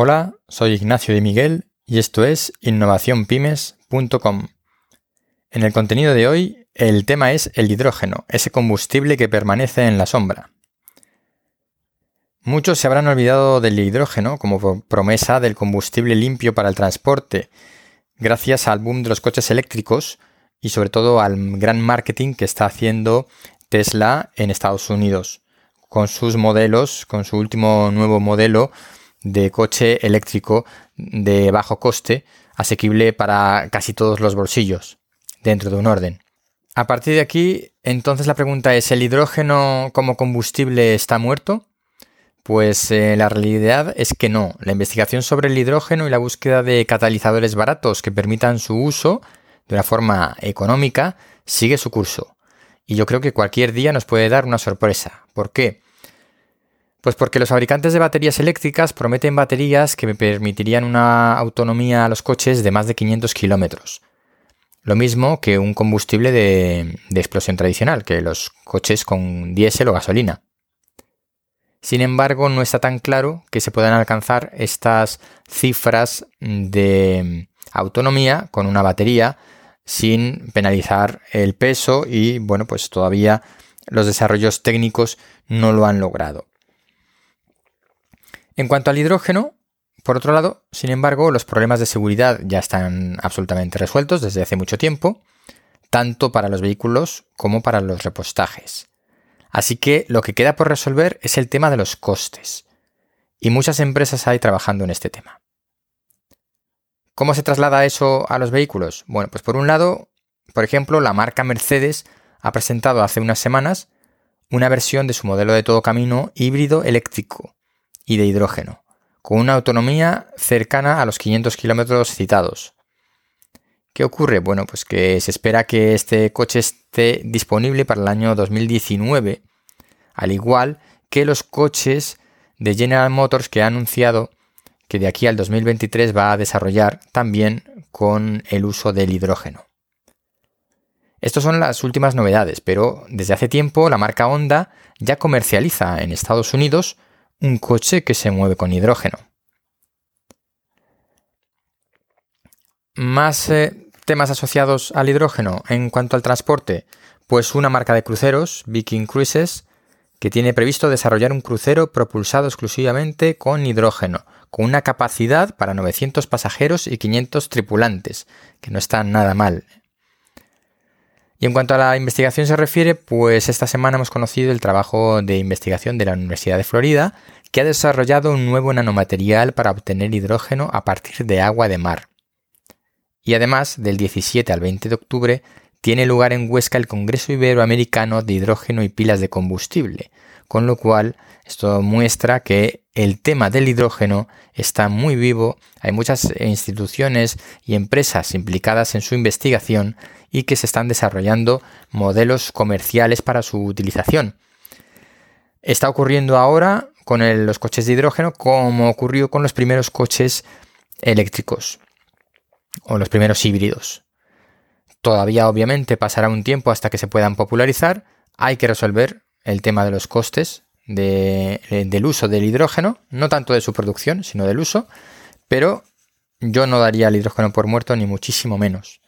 Hola, soy Ignacio de Miguel y esto es innovacionpymes.com. En el contenido de hoy, el tema es el hidrógeno, ese combustible que permanece en la sombra. Muchos se habrán olvidado del hidrógeno como promesa del combustible limpio para el transporte, gracias al boom de los coches eléctricos y sobre todo al gran marketing que está haciendo Tesla en Estados Unidos, con sus modelos, con su último nuevo modelo de coche eléctrico de bajo coste, asequible para casi todos los bolsillos, dentro de un orden. A partir de aquí, entonces la pregunta es, ¿el hidrógeno como combustible está muerto? Pues eh, la realidad es que no. La investigación sobre el hidrógeno y la búsqueda de catalizadores baratos que permitan su uso de una forma económica sigue su curso. Y yo creo que cualquier día nos puede dar una sorpresa. ¿Por qué? Pues porque los fabricantes de baterías eléctricas prometen baterías que permitirían una autonomía a los coches de más de 500 kilómetros. Lo mismo que un combustible de, de, explosión tradicional, que los coches con diésel o gasolina. Sin embargo, no está tan claro que se puedan alcanzar estas cifras de autonomía con una batería sin penalizar el peso y, bueno, pues todavía los desarrollos técnicos no lo han logrado. En cuanto al hidrógeno, por otro lado, sin embargo, los problemas de seguridad ya están absolutamente resueltos desde hace mucho tiempo, tanto para los vehículos como para los repostajes. Así que lo que queda por resolver es el tema de los costes. Y muchas empresas hay trabajando en este tema. ¿Cómo se traslada eso a los vehículos? Bueno, pues por un lado, por ejemplo, la marca Mercedes ha presentado hace unas semanas una versión de su modelo de todo camino híbrido eléctrico, y de hidrógeno, con una autonomía cercana a los 500 kilómetros citados. ¿Qué ocurre? Bueno, pues que se espera que este coche esté disponible para el año 2019, al igual que los coches de General Motors que ha anunciado que de aquí al 2023 va a desarrollar también con el uso del hidrógeno. Estas son las últimas novedades, pero desde hace tiempo la marca Honda ya comercializa en Estados Unidos un coche que se mueve con hidrógeno. Más eh, temas asociados al hidrógeno en cuanto al transporte, pues una marca de cruceros, Viking Cruises, que tiene previsto desarrollar un crucero propulsado exclusivamente con hidrógeno, con una capacidad para 900 pasajeros y 500 tripulantes, que no está nada mal. Y en cuanto a la investigación se refiere, pues esta semana hemos conocido el trabajo de investigación de la Universidad de Florida, que ha desarrollado un nuevo nanomaterial para obtener hidrógeno a partir de agua de mar. Y además, del 17 al 20 de octubre, tiene lugar en Huesca el Congreso Iberoamericano de Hidrógeno y Pilas de Combustible, con lo cual esto muestra que el tema del hidrógeno está muy vivo, hay muchas instituciones y empresas implicadas en su investigación y que se están desarrollando modelos comerciales para su utilización. Está ocurriendo ahora con los coches de hidrógeno como ocurrió con los primeros coches eléctricos o los primeros híbridos. Todavía obviamente pasará un tiempo hasta que se puedan popularizar. Hay que resolver el tema de los costes del uso del hidrógeno, no tanto de su producción, sino del uso, pero yo no daría el hidrógeno por muerto ni muchísimo menos.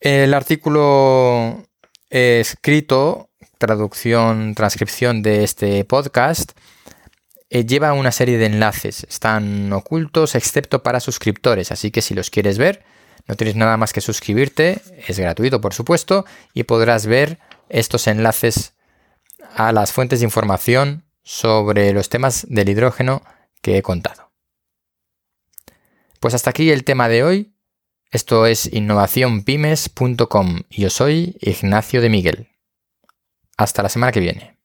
El artículo escrito, traducción, transcripción de este podcast, eh, lleva una serie de enlaces. Están ocultos excepto para suscriptores, así que si los quieres ver, no tienes nada más que suscribirte, es gratuito por supuesto, y podrás ver estos enlaces a las fuentes de información sobre los temas del hidrógeno que he contado. Pues hasta aquí el tema de hoy. Esto es innovacionpymes.com y yo soy Ignacio de Miguel. Hasta la semana que viene.